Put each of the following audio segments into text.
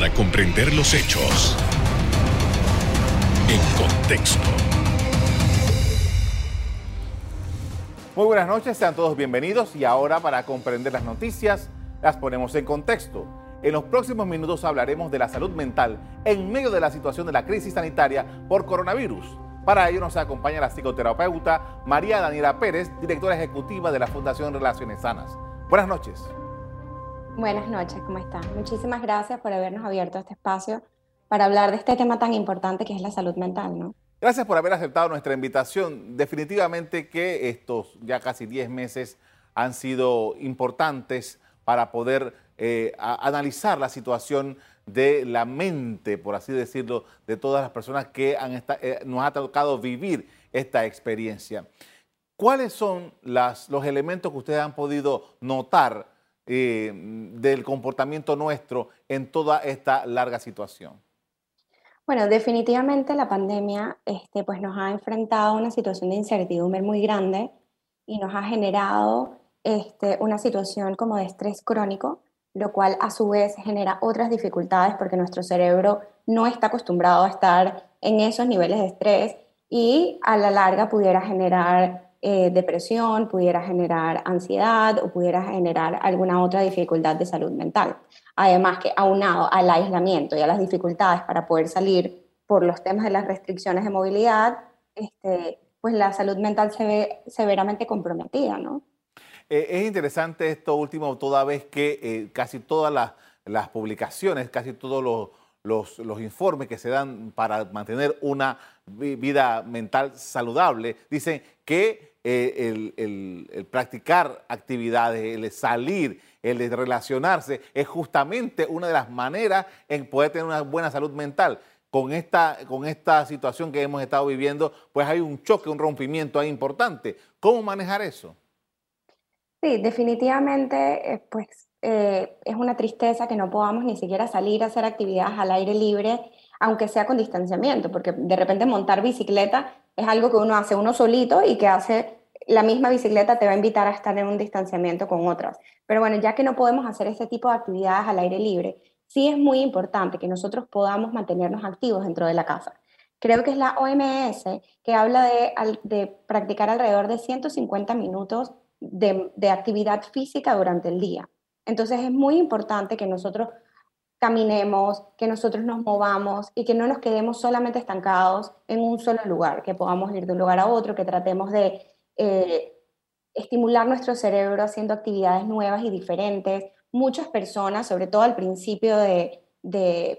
para comprender los hechos en contexto. Muy buenas noches, sean todos bienvenidos y ahora para comprender las noticias las ponemos en contexto. En los próximos minutos hablaremos de la salud mental en medio de la situación de la crisis sanitaria por coronavirus. Para ello nos acompaña la psicoterapeuta María Daniela Pérez, directora ejecutiva de la Fundación Relaciones Sanas. Buenas noches. Buenas noches, ¿cómo están? Muchísimas gracias por habernos abierto este espacio para hablar de este tema tan importante que es la salud mental, ¿no? Gracias por haber aceptado nuestra invitación. Definitivamente que estos ya casi 10 meses han sido importantes para poder eh, analizar la situación de la mente, por así decirlo, de todas las personas que eh, nos ha tocado vivir esta experiencia. ¿Cuáles son los elementos que ustedes han podido notar eh, del comportamiento nuestro en toda esta larga situación? Bueno, definitivamente la pandemia este, pues nos ha enfrentado a una situación de incertidumbre muy grande y nos ha generado este, una situación como de estrés crónico, lo cual a su vez genera otras dificultades porque nuestro cerebro no está acostumbrado a estar en esos niveles de estrés y a la larga pudiera generar eh, depresión, pudiera generar ansiedad o pudiera generar alguna otra dificultad de salud mental. Además que aunado al aislamiento y a las dificultades para poder salir por los temas de las restricciones de movilidad, este, pues la salud mental se ve severamente comprometida, ¿no? Eh, es interesante esto último, toda vez que eh, casi todas las, publicaciones, casi todos los, los, informes que se dan para mantener una vida mental saludable, dicen que eh, el, practicar actividades, el salir, el relacionarse, es justamente una de las maneras en poder tener una buena salud mental. Con esta, con esta situación que hemos estado viviendo, pues hay un choque, un rompimiento ahí importante. ¿Cómo manejar eso? Sí, definitivamente, eh, pues eh, es una tristeza que no podamos ni siquiera salir a hacer actividades al aire libre, aunque sea con distanciamiento, porque de repente montar bicicleta es algo que uno hace uno solito y que hace la misma bicicleta te va a invitar a estar en un distanciamiento con otras. Pero bueno, ya que no podemos hacer ese tipo de actividades al aire libre, sí es muy importante que nosotros podamos mantenernos activos dentro de la casa. Creo que es la OMS que habla de, de practicar alrededor de 150 minutos de, actividad física durante el día. Entonces es muy importante que nosotros caminemos, que nosotros nos movamos y que no nos quedemos solamente estancados en un solo lugar, que podamos ir de un lugar a otro, que tratemos de eh, estimular nuestro cerebro haciendo actividades nuevas y diferentes. Muchas personas, sobre todo al principio de,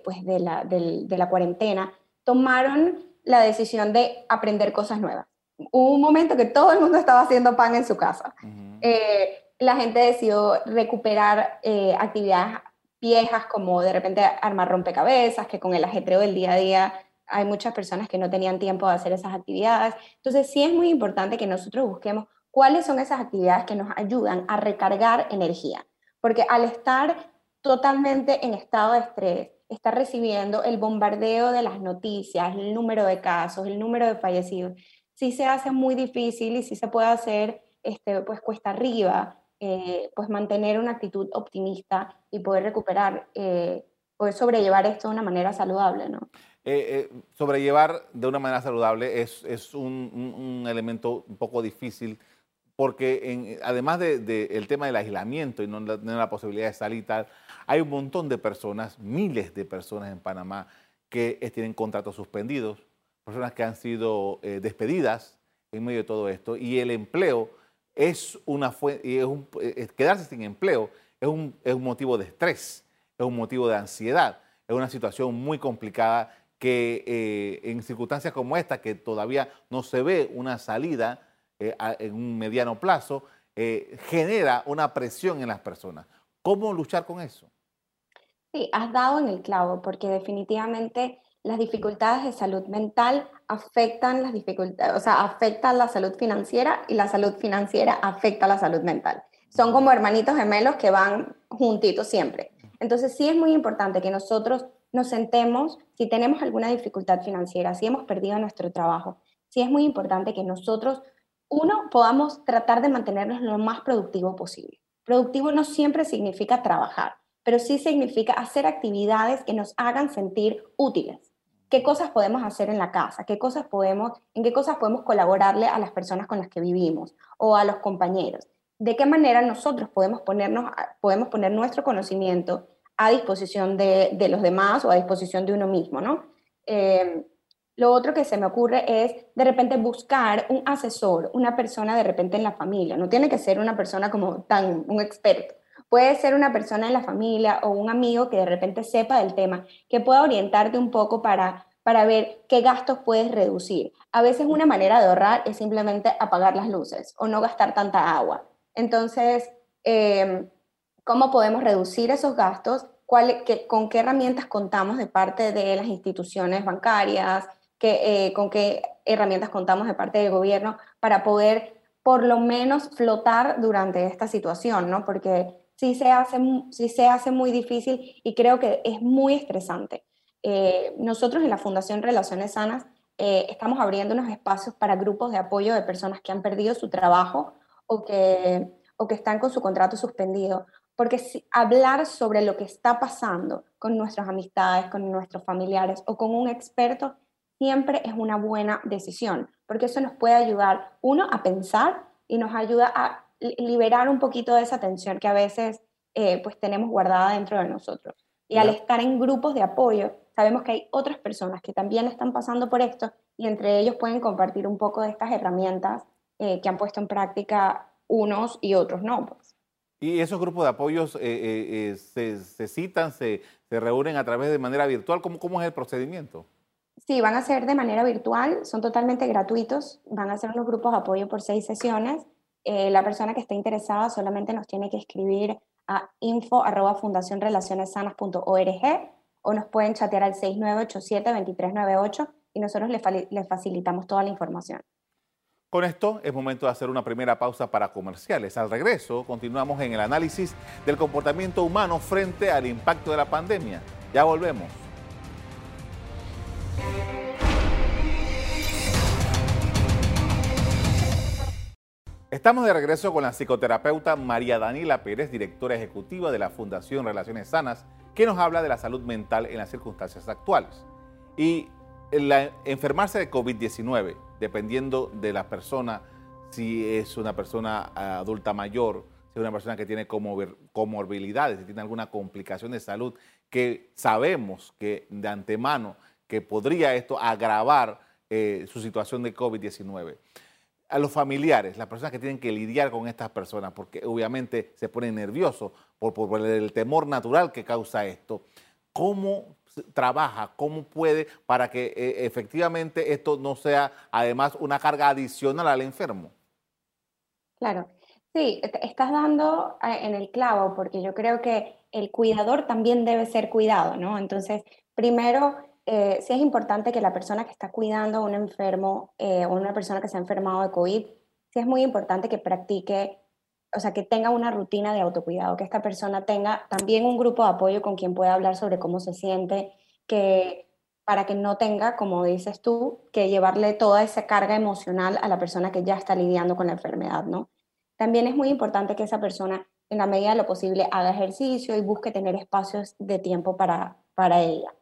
pues de, la, de la cuarentena, tomaron la decisión de aprender cosas nuevas hubo un momento que todo el mundo estaba haciendo pan en su casa. Eh, la gente decidió recuperar eh, actividades viejas como de repente armar rompecabezas, que con el ajetreo del día a día hay muchas personas que no tenían tiempo de hacer esas actividades. Entonces sí es muy importante que nosotros busquemos cuáles son esas actividades que nos ayudan a recargar energía, porque al estar totalmente en estado de estrés, estar recibiendo el bombardeo de las noticias, el número de casos, el número de fallecidos, sí se hace muy difícil y sí se puede hacer este, pues cuesta arriba, eh, pues mantener una actitud optimista y poder recuperar, eh, poder sobrellevar esto de una manera saludable, ¿no? Eh, sobrellevar de una manera saludable es, es un, elemento un poco difícil porque además del de, tema del aislamiento y no la, la, posibilidad de salir tal, hay un montón de personas, miles de personas en Panamá que tienen contratos suspendidos, personas que han sido eh, despedidas en medio de todo esto y el empleo es una fuente, es quedarse sin empleo es un, es un motivo de estrés, es un motivo de ansiedad, es una situación muy complicada que eh, en circunstancias como esta, que todavía no se ve una salida eh, en un mediano plazo, genera una presión en las personas. ¿Cómo luchar con eso? Sí, has dado en el clavo, porque definitivamente las dificultades de salud mental afectan las dificultades, o sea, afectan la salud financiera y la salud financiera afecta la salud mental. Son como hermanitos gemelos que van juntitos siempre. Entonces sí es muy importante que nosotros nos sentemos si tenemos alguna dificultad financiera, si hemos perdido nuestro trabajo. Sí es muy importante que nosotros, uno, podamos tratar de mantenernos lo más productivo posible. Productivo no siempre significa trabajar. pero sí significa hacer actividades que nos hagan sentir útiles. ¿Qué cosas podemos hacer en la casa? ¿Qué cosas podemos, ¿En qué cosas podemos colaborarle a las personas con las que vivimos o a los compañeros? ¿De qué manera nosotros podemos, ponernos, podemos poner nuestro conocimiento a disposición de, los demás o a disposición de uno mismo, ¿no? Eh, lo otro que se me ocurre es de repente buscar un asesor, una persona de repente en la familia. No tiene que ser una persona como tan, un experto. Puede ser una persona en la familia o un amigo que de repente sepa del tema, que pueda orientarte un poco para, para ver qué gastos puedes reducir. A veces una manera de ahorrar es simplemente apagar las luces o no gastar tanta agua. Entonces, eh, ¿cómo podemos reducir esos gastos? ¿Con qué herramientas contamos de parte de las instituciones bancarias? Eh, con qué herramientas contamos de parte del gobierno para poder por lo menos flotar durante esta situación, ¿no? Porque sí se hace, sí se hace muy difícil y creo que es muy estresante. Eh, nosotros en la Fundación Relaciones Sanas eh, estamos abriendo unos espacios para grupos de apoyo de personas que han perdido su trabajo o que, o que están con su contrato suspendido. Porque si, hablar sobre lo que está pasando con nuestras amistades, con nuestros familiares o con un experto siempre es una buena decisión, porque eso nos puede ayudar, uno, a pensar y nos ayuda a liberar un poquito de esa tensión que a veces eh, pues tenemos guardada dentro de nosotros. Y al estar en grupos de apoyo, sabemos que hay otras personas que también están pasando por esto y entre ellos pueden compartir un poco de estas herramientas eh, que han puesto en práctica unos y otros no. Pues. ¿Y esos grupos de apoyos eh, se, citan, se, se, reúnen a través de manera virtual? ¿Cómo, cómo es el procedimiento? Sí, van a ser de manera virtual, son totalmente gratuitos, van a ser los grupos de apoyo por seis sesiones. Eh, la persona que esté interesada solamente nos tiene que escribir a info.fundacionrelacionessanas.org o nos pueden chatear al 6987-2398 y nosotros les, les facilitamos toda la información. Con esto es momento de hacer una primera pausa para comerciales. Al regreso continuamos en el análisis del comportamiento humano frente al impacto de la pandemia. Ya volvemos. Estamos de regreso con la psicoterapeuta María Daniela Pérez, directora ejecutiva de la Fundación Relaciones Sanas, que nos habla de la salud mental en las circunstancias actuales. Y la, enfermarse de COVID-19, dependiendo de la persona, si es una persona adulta mayor, si es una persona que tiene comorbilidades, si tiene alguna complicación de salud, que sabemos que de antemano que podría esto agravar eh, su situación de COVID-19 a los familiares, las personas que tienen que lidiar con estas personas, porque obviamente se ponen nerviosos por, por el temor natural que causa esto. ¿Cómo trabaja? ¿Cómo puede para que eh, efectivamente esto no sea además una carga adicional al enfermo? Claro, sí, estás dando eh, en el clavo, porque yo creo que el cuidador también debe ser cuidado, ¿no? Entonces, primero eh, sí es importante que la persona que está cuidando a un enfermo eh, o una persona que se ha enfermado de COVID, sí es muy importante que practique, o sea, que tenga una rutina de autocuidado, que esta persona tenga también un grupo de apoyo con quien pueda hablar sobre cómo se siente, que para que no tenga, como dices tú, que llevarle toda esa carga emocional a la persona que ya está lidiando con la enfermedad, ¿no? También es muy importante que esa persona, en la medida de lo posible, haga ejercicio y busque tener espacios de tiempo para, para ella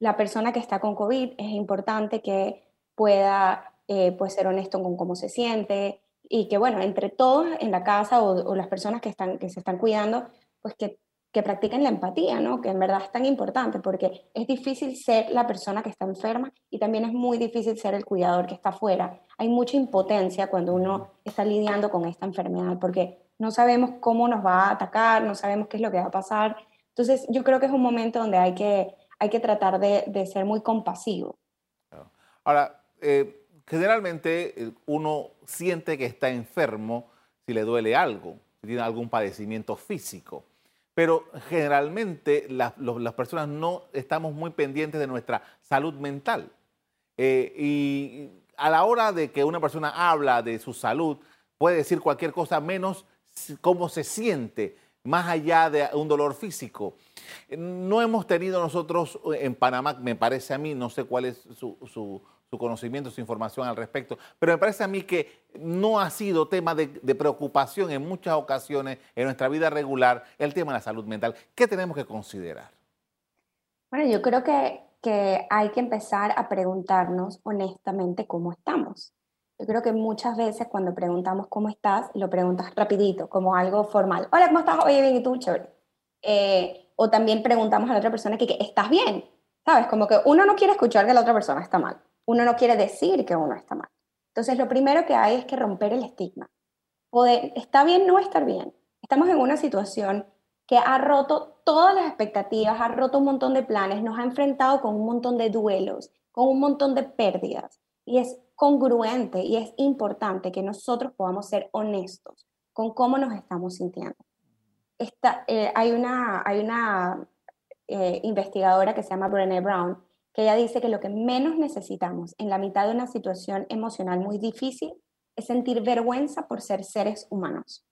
la persona que está con COVID es importante que pueda eh, pues ser honesto con cómo se siente y que, bueno, entre todos en la casa o, las personas que, están, que se están cuidando, pues que, que, practiquen la empatía, ¿no? Que en verdad es tan importante porque es difícil ser la persona que está enferma y también es muy difícil ser el cuidador que está afuera. Hay mucha impotencia cuando uno está lidiando con esta enfermedad porque no sabemos cómo nos va a atacar, no sabemos qué es lo que va a pasar. Entonces, yo creo que es un momento donde hay que hay que tratar de, ser muy compasivo. Ahora, eh, generalmente eh, uno siente que está enfermo si le duele algo, si tiene algún padecimiento físico. Pero generalmente las personas no estamos muy pendientes de nuestra salud mental. Eh, y a la hora de que una persona habla de su salud, puede decir cualquier cosa menos cómo se siente más allá de un dolor físico. No hemos tenido nosotros en Panamá, me parece a mí, no sé cuál es su, su, conocimiento, su información al respecto, pero me parece a mí que no ha sido tema de, preocupación en muchas ocasiones en nuestra vida regular el tema de la salud mental. ¿Qué tenemos que considerar? Bueno, yo creo que hay que empezar a preguntarnos honestamente cómo estamos. Yo creo que muchas veces cuando preguntamos cómo estás, lo preguntas rapidito, como algo formal. Hola, ¿cómo estás? Oye, bien, ¿y tú? Chévere. Eh, o también preguntamos a la otra persona que, ¿estás bien? ¿Sabes? Como que uno no quiere escuchar que la otra persona está mal. Uno no quiere decir que uno está mal. Entonces, lo primero que hay es que romper el estigma. Poder, ¿Está bien no estar bien? Estamos en una situación que ha roto todas las expectativas, ha roto un montón de planes, nos ha enfrentado con un montón de duelos, con un montón de pérdidas. Y es congruente y es importante que nosotros podamos ser honestos con cómo nos estamos sintiendo. Esta, eh, hay una, hay una eh, investigadora que se llama Brené Brown, que ella dice que lo que menos necesitamos en la mitad de una situación emocional muy difícil es sentir vergüenza por ser seres humanos.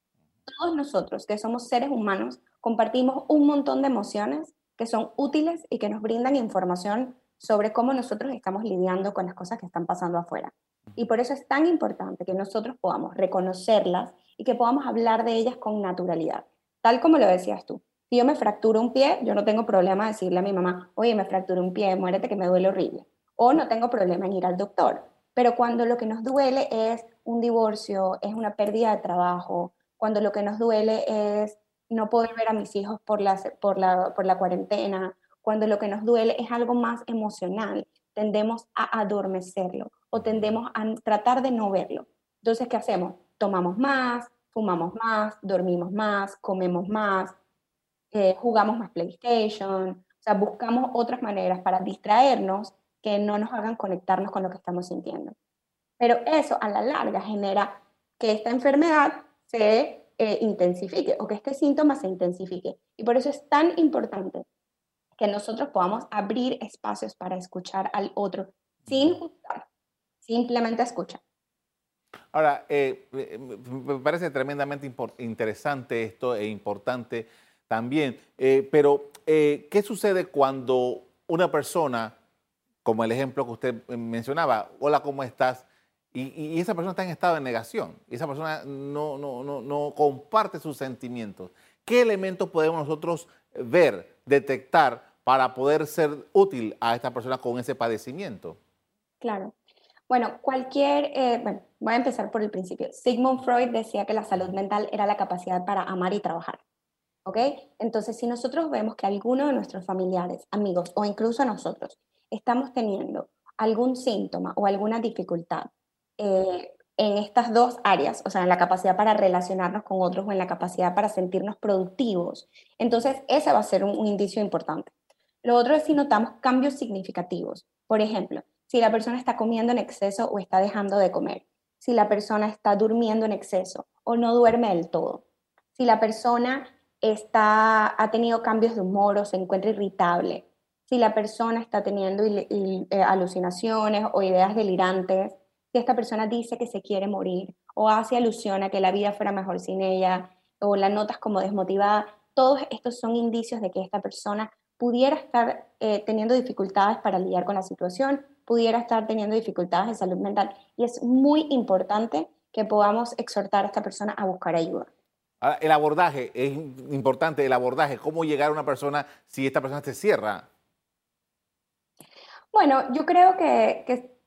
Todos nosotros que somos seres humanos compartimos un montón de emociones que son útiles y que nos brindan información sobre cómo nosotros estamos lidiando con las cosas que están pasando afuera. Y por eso es tan importante que nosotros podamos reconocerlas y que podamos hablar de ellas con naturalidad, tal como lo decías tú. Si yo me fracturo un pie, yo no tengo problema decirle a mi mamá, oye, me fracturé un pie, muérete que me duele horrible. O no tengo problema en ir al doctor. Pero cuando lo que nos duele es un divorcio, es una pérdida de trabajo, cuando lo que nos duele es no poder ver a mis hijos por la, por la, por la cuarentena, cuando lo que nos duele es algo más emocional, tendemos a adormecerlo o tendemos a tratar de no verlo. Entonces, ¿qué hacemos? Tomamos más, fumamos más, dormimos más, comemos más, eh, jugamos más PlayStation, o sea, buscamos otras maneras para distraernos que no nos hagan conectarnos con lo que estamos sintiendo. Pero eso a la larga genera que esta enfermedad se eh, intensifique o que este síntoma se intensifique. Y por eso es tan importante que nosotros podamos abrir espacios para escuchar al otro sin juzgar, simplemente escuchar. Ahora, eh, eh, me parece tremendamente interesante esto e importante también, eh, pero ¿qué sucede cuando una persona, como el ejemplo que usted mencionaba, hola, ¿cómo estás? Y, esa persona está en estado de negación, y esa persona no, no, no, no comparte sus sentimientos. ¿Qué elementos podemos nosotros ver, detectar para poder ser útil a esta persona con ese padecimiento? Claro. Bueno, cualquier, eh, bueno, voy a empezar por el principio. Sigmund Freud decía que la salud mental era la capacidad para amar y trabajar. ¿Ok? Entonces, si nosotros vemos que alguno de nuestros familiares, amigos o incluso nosotros estamos teniendo algún síntoma o alguna dificultad eh, en estas dos áreas, o sea, en la capacidad para relacionarnos con otros o en la capacidad para sentirnos productivos, entonces ese va a ser un indicio importante. Lo otro es si notamos cambios significativos. Por ejemplo, si la persona está comiendo en exceso o está dejando de comer, si la persona está durmiendo en exceso o no duerme del todo, si la persona está, ha tenido cambios de humor o se encuentra irritable, si la persona está teniendo eh, alucinaciones o ideas delirantes, si esta persona dice que se quiere morir o hace alusión a que la vida fuera mejor sin ella o la notas como desmotivada, todos estos son indicios de que esta persona pudiera estar eh, teniendo dificultades para lidiar con la situación, pudiera estar teniendo dificultades de salud mental. Y es muy importante que podamos exhortar a esta persona a buscar ayuda. el abordaje, es importante el abordaje, cómo llegar a una persona si esta persona se cierra. Bueno, yo creo que, que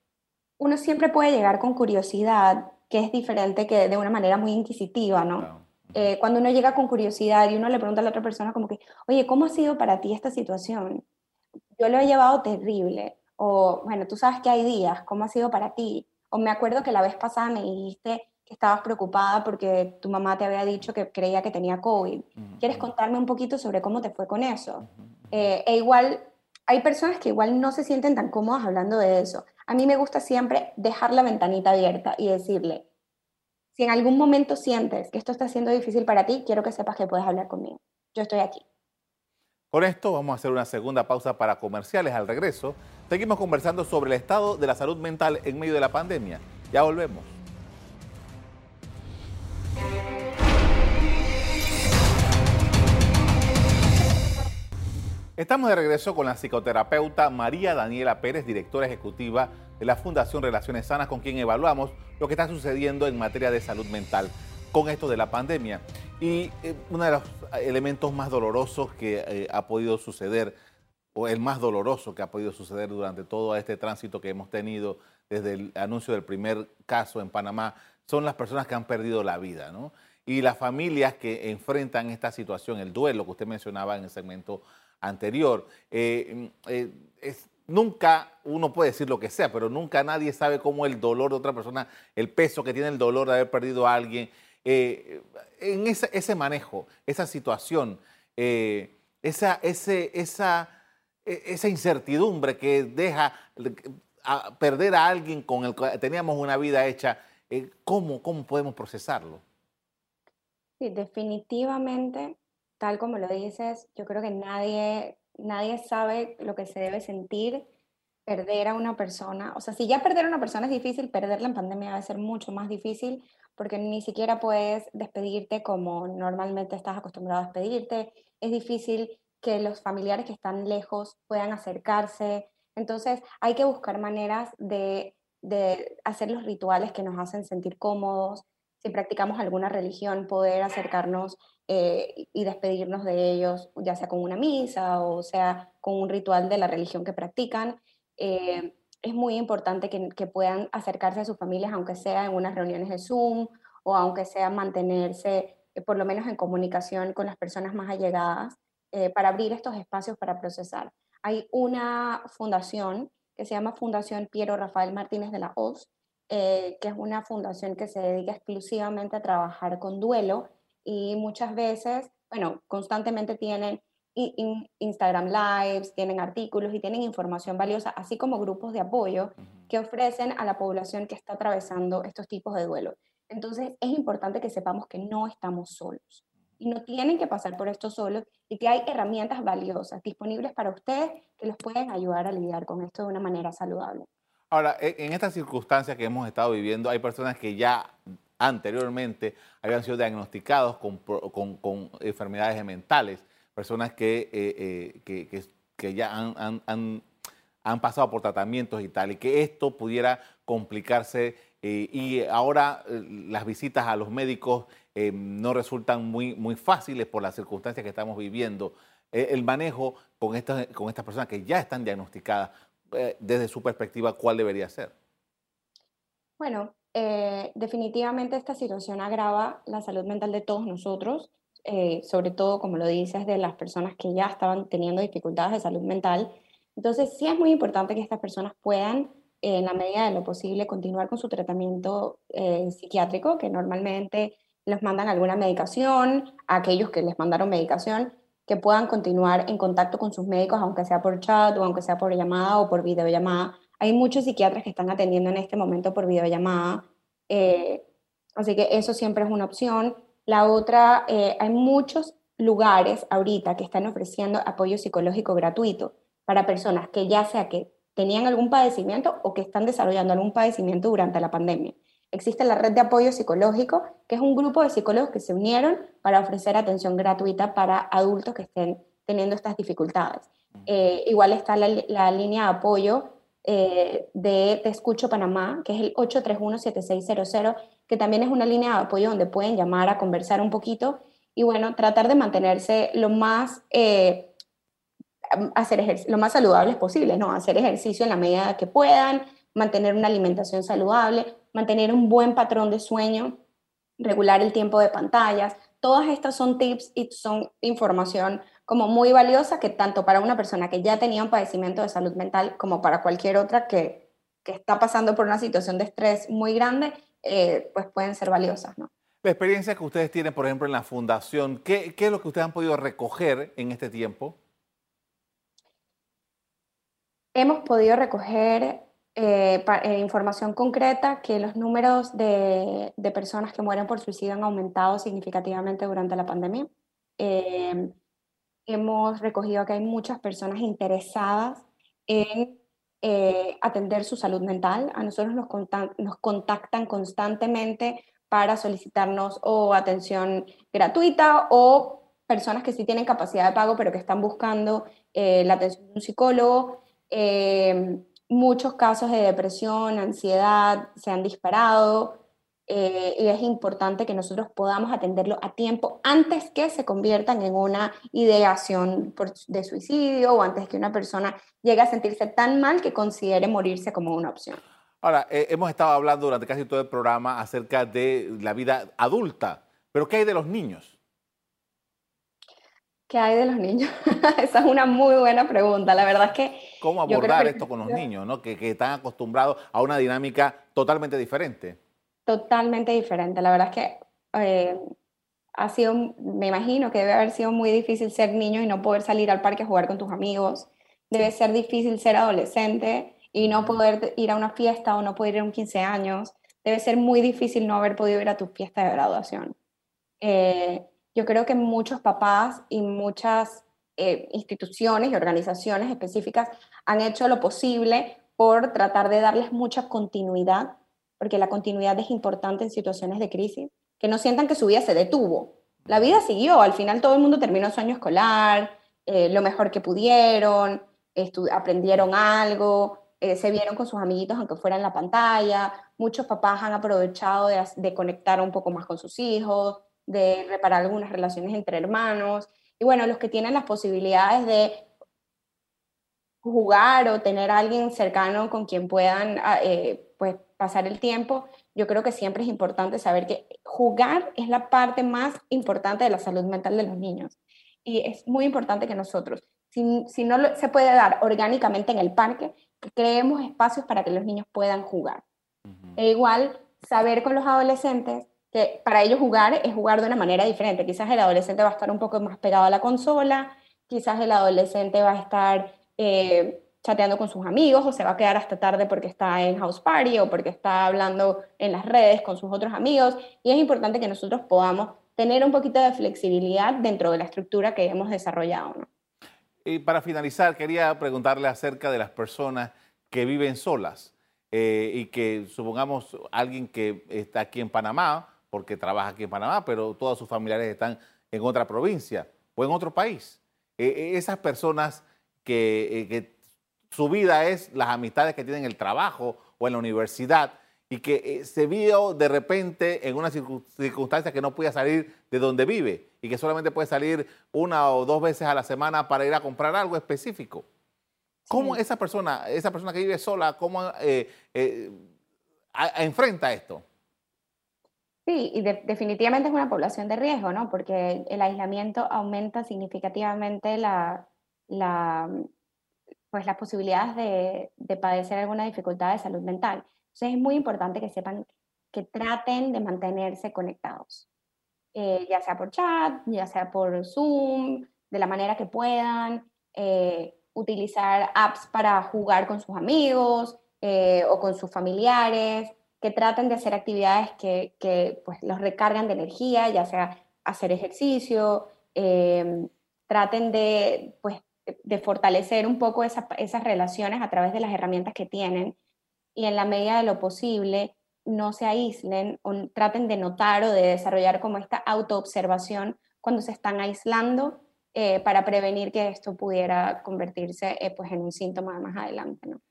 uno siempre puede llegar con curiosidad, que es diferente que de una manera muy inquisitiva, ¿no? Eh, cuando uno llega con curiosidad y uno le pregunta a la otra persona como que, oye, ¿cómo ha sido para ti esta situación? Yo lo he llevado terrible. O, bueno, tú sabes que hay días, ¿cómo ha sido para ti? O me acuerdo que la vez pasada me dijiste que estabas preocupada porque tu mamá te había dicho que creía que tenía COVID. ¿Quieres contarme un poquito sobre cómo te fue con eso? Eh, e igual, hay personas que igual no se sienten tan cómodas hablando de eso. A mí me gusta siempre dejar la ventanita abierta y decirle, si en algún momento sientes que esto está siendo difícil para ti, quiero que sepas que puedes hablar conmigo. Yo estoy aquí. Con esto vamos a hacer una segunda pausa para comerciales. Al regreso, seguimos conversando sobre el estado de la salud mental en medio de la pandemia. Ya volvemos. Estamos de regreso con la psicoterapeuta María Daniela Pérez, directora ejecutiva la Fundación Relaciones Sanas, con quien evaluamos lo que está sucediendo en materia de salud mental con esto de la pandemia. Y eh, uno de los elementos más dolorosos que eh, ha podido suceder, o el más doloroso que ha podido suceder durante todo este tránsito que hemos tenido desde el anuncio del primer caso en Panamá, son las personas que han perdido la vida, ¿no? Y las familias que enfrentan esta situación, el duelo que usted mencionaba en el segmento anterior. Eh, eh, es, nunca uno puede decir lo que sea, pero nunca nadie sabe cómo el dolor de otra persona, el peso que tiene el dolor de haber perdido a alguien, eh, en ese, manejo, esa situación, esa, e, esa incertidumbre que deja perder a alguien con el que teníamos una vida hecha, ¿cómo, ¿cómo podemos procesarlo? Sí, definitivamente tal como lo dices, yo creo que nadie, nadie sabe lo que se debe sentir perder a una persona. O sea, si ya perder a una persona es difícil, perderla en pandemia va a ser mucho más difícil porque ni siquiera puedes despedirte como normalmente estás acostumbrado a despedirte. Es difícil que los familiares que están lejos puedan acercarse. Entonces, hay que buscar maneras de, de hacer los rituales que nos hacen sentir cómodos. Si practicamos alguna religión, poder acercarnos eh, y despedirnos de ellos, ya sea con una misa o sea con un ritual de la religión que practican. Eh, es muy importante que, puedan acercarse a sus familias, aunque sea en unas reuniones de Zoom o aunque sea mantenerse eh, por lo menos en comunicación con las personas más allegadas para abrir estos espacios para procesar. Hay una fundación que se llama Fundación Piero Rafael Martínez de la Hoz, que es una fundación que se dedica exclusivamente a trabajar con duelo y muchas veces, bueno, constantemente tienen Instagram Lives, tienen artículos y tienen información valiosa, así como grupos de apoyo que ofrecen a la población que está atravesando estos tipos de duelo. Entonces es importante que sepamos que no estamos solos y no tienen que pasar por esto solos y que hay herramientas valiosas disponibles para ustedes que los pueden ayudar a lidiar con esto de una manera saludable. Ahora, e, en estas circunstancias que hemos estado viviendo, hay personas que ya anteriormente habían sido diagnosticados con, enfermedades mentales, personas que, eh, eh, que, ya han, han, pasado por tratamientos y tal, y que esto pudiera complicarse eh, y ahora las visitas a los médicos no resultan muy, muy fáciles por las circunstancias que estamos viviendo. el manejo con estas, con estas personas que ya están diagnosticadas, desde su perspectiva, ¿cuál debería ser? Bueno, definitivamente esta situación agrava la salud mental de todos nosotros, eh, sobre todo, como lo dices, de las personas que ya estaban teniendo dificultades de salud mental. Entonces, sí es muy importante que estas personas puedan, en la medida de lo posible, continuar con su tratamiento eh, psiquiátrico, que normalmente les mandan alguna medicación, a aquellos que les mandaron medicación, que puedan continuar en contacto con sus médicos, aunque sea por chat o aunque sea por llamada o por videollamada, hay muchos psiquiatras que están atendiendo en este momento por videollamada, eh, así que eso siempre es una opción. La otra, eh, hay muchos lugares ahorita que están ofreciendo apoyo psicológico gratuito para personas que ya sea que tenían algún padecimiento o que están desarrollando algún padecimiento durante la pandemia. Existe la red de apoyo psicológico, que es un grupo de psicólogos que se unieron para ofrecer atención gratuita para adultos que estén teniendo estas dificultades. Eh, igual está la, la, línea de apoyo eh, de Te Escucho Panamá, que es el 831-7600, que también es una línea de apoyo donde pueden llamar a conversar un poquito y bueno, tratar de mantenerse lo más, eh, hacer lo más saludables posible, ¿no? Hacer ejercicio en la medida que puedan, mantener una alimentación saludable, mantener un buen patrón de sueño, regular el tiempo de pantallas. Todas estas son tips y son información como muy valiosa que tanto para una persona que ya tenía un padecimiento de salud mental como para cualquier otra que, que está pasando por una situación de estrés muy grande, eh, pues pueden ser valiosas, ¿no? La experiencia que ustedes tienen, por ejemplo, en la fundación, ¿qué, qué es lo que ustedes han podido recoger en este tiempo? Hemos podido recoger eh, eh, información concreta que los números de, de, personas que mueren por suicidio han aumentado significativamente durante la pandemia. Eh, hemos recogido que hay muchas personas interesadas en eh, atender su salud mental. A nosotros nos, contactan constantemente para solicitarnos o atención gratuita o personas que sí tienen capacidad de pago, pero que están buscando eh, la atención de un psicólogo. Eh, muchos casos de depresión, ansiedad se han disparado eh, y es importante que nosotros podamos atenderlo a tiempo antes que se conviertan en una ideación de suicidio o antes que una persona llegue a sentirse tan mal que considere morirse como una opción. Ahora, hemos estado hablando durante casi todo el programa acerca de la vida adulta, pero ¿qué hay de los niños? ¿Qué hay de los niños? Esa es una muy buena pregunta. La verdad es que... ¿Cómo abordar esto con los niños, ¿no? que, están acostumbrados a una dinámica totalmente diferente? Totalmente diferente. La verdad es que eh, ha sido, me imagino que debe haber sido muy difícil ser niño y no poder salir al parque a jugar con tus amigos. Debe ser difícil ser adolescente y no poder ir a una fiesta o no poder ir a un 15 años. Debe ser muy difícil no haber podido ir a tu fiesta de graduación. Eh, yo creo que muchos papás y muchas eh, instituciones y organizaciones específicas han hecho lo posible por tratar de darles mucha continuidad, porque la continuidad es importante en situaciones de crisis, que no sientan que su vida se detuvo. La vida siguió, al final todo el mundo terminó su año escolar, eh, lo mejor que pudieron, aprendieron algo, eh, se vieron con sus amiguitos aunque fuera en la pantalla, muchos papás han aprovechado de, de conectar un poco más con sus hijos, de reparar algunas relaciones entre hermanos. Y bueno, los que tienen las posibilidades de jugar o tener alguien cercano con quien puedan ah, eh, pues, pasar el tiempo, yo creo que siempre es importante saber que jugar es la parte más importante de la salud mental de los niños. Y es muy importante que nosotros, si, si no se puede dar orgánicamente en el parque, creemos espacios para que los niños puedan jugar. E igual, saber con los adolescentes que para ellos jugar es jugar de una manera diferente. Quizás el adolescente va a estar un poco más pegado a la consola, quizás el adolescente va a estar eh, chateando con sus amigos o se va a quedar hasta tarde porque está en house party o porque está hablando en las redes con sus otros amigos. Y es importante que nosotros podamos tener un poquito de flexibilidad dentro de la estructura que hemos desarrollado. Y para finalizar, quería preguntarle acerca de las personas que viven solas eh, y que supongamos alguien que está aquí en Panamá porque trabaja aquí en Panamá, pero todos sus familiares están en otra provincia o en otro país. E, e, esas personas eh, que, su vida es las amistades que tienen en el trabajo o en la universidad y que eh, se vio de repente en una circunstancia que no podía salir de donde vive y que solamente puede salir una o dos veces a la semana para ir a comprar algo específico. ¿Cómo esa persona, esa persona que vive sola, cómo eh, enfrenta esto? Sí, y definitivamente es una población de riesgo, ¿no? Porque el aislamiento aumenta significativamente la, la, pues las posibilidades de, de, padecer alguna dificultad de salud mental. Entonces es muy importante que sepan que traten de mantenerse conectados, eh, ya sea por chat, ya sea por Zoom, de la manera que puedan, eh, utilizar apps para jugar con sus amigos eh, o con sus familiares, que traten de hacer actividades que, que pues, los recargan de energía, ya sea hacer ejercicio, traten de, pues, de fortalecer un poco esas relaciones a través de las herramientas que tienen y en la medida de lo posible no se aíslen o traten de notar o de desarrollar como esta autoobservación cuando se están aislando eh, para prevenir que esto pudiera convertirse eh, pues en un síntoma más adelante. ¿no?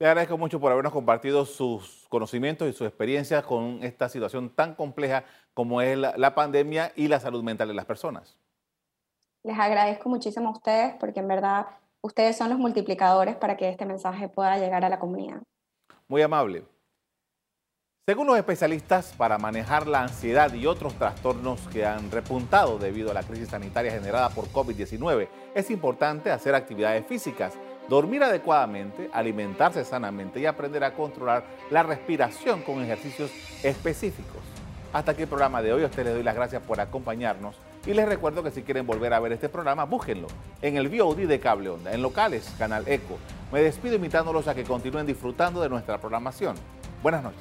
Le agradezco mucho por habernos compartido sus conocimientos y sus experiencias con esta situación tan compleja como es la, pandemia y la salud mental de las personas. Les agradezco muchísimo a ustedes porque en verdad ustedes son los multiplicadores para que este mensaje pueda llegar a la comunidad. Muy amable. Según los especialistas, para manejar la ansiedad y otros trastornos que han repuntado debido a la crisis sanitaria generada por COVID-19, es importante hacer actividades físicas dormir adecuadamente, alimentarse sanamente y aprender a controlar la respiración con ejercicios específicos. Hasta aquí el programa de hoy. A ustedes les doy las gracias por acompañarnos y les recuerdo que si quieren volver a ver este programa, búsquenlo en el VOD de Cable Onda, en locales, Canal Eco. Me despido invitándolos a que continúen disfrutando de nuestra programación. Buenas noches.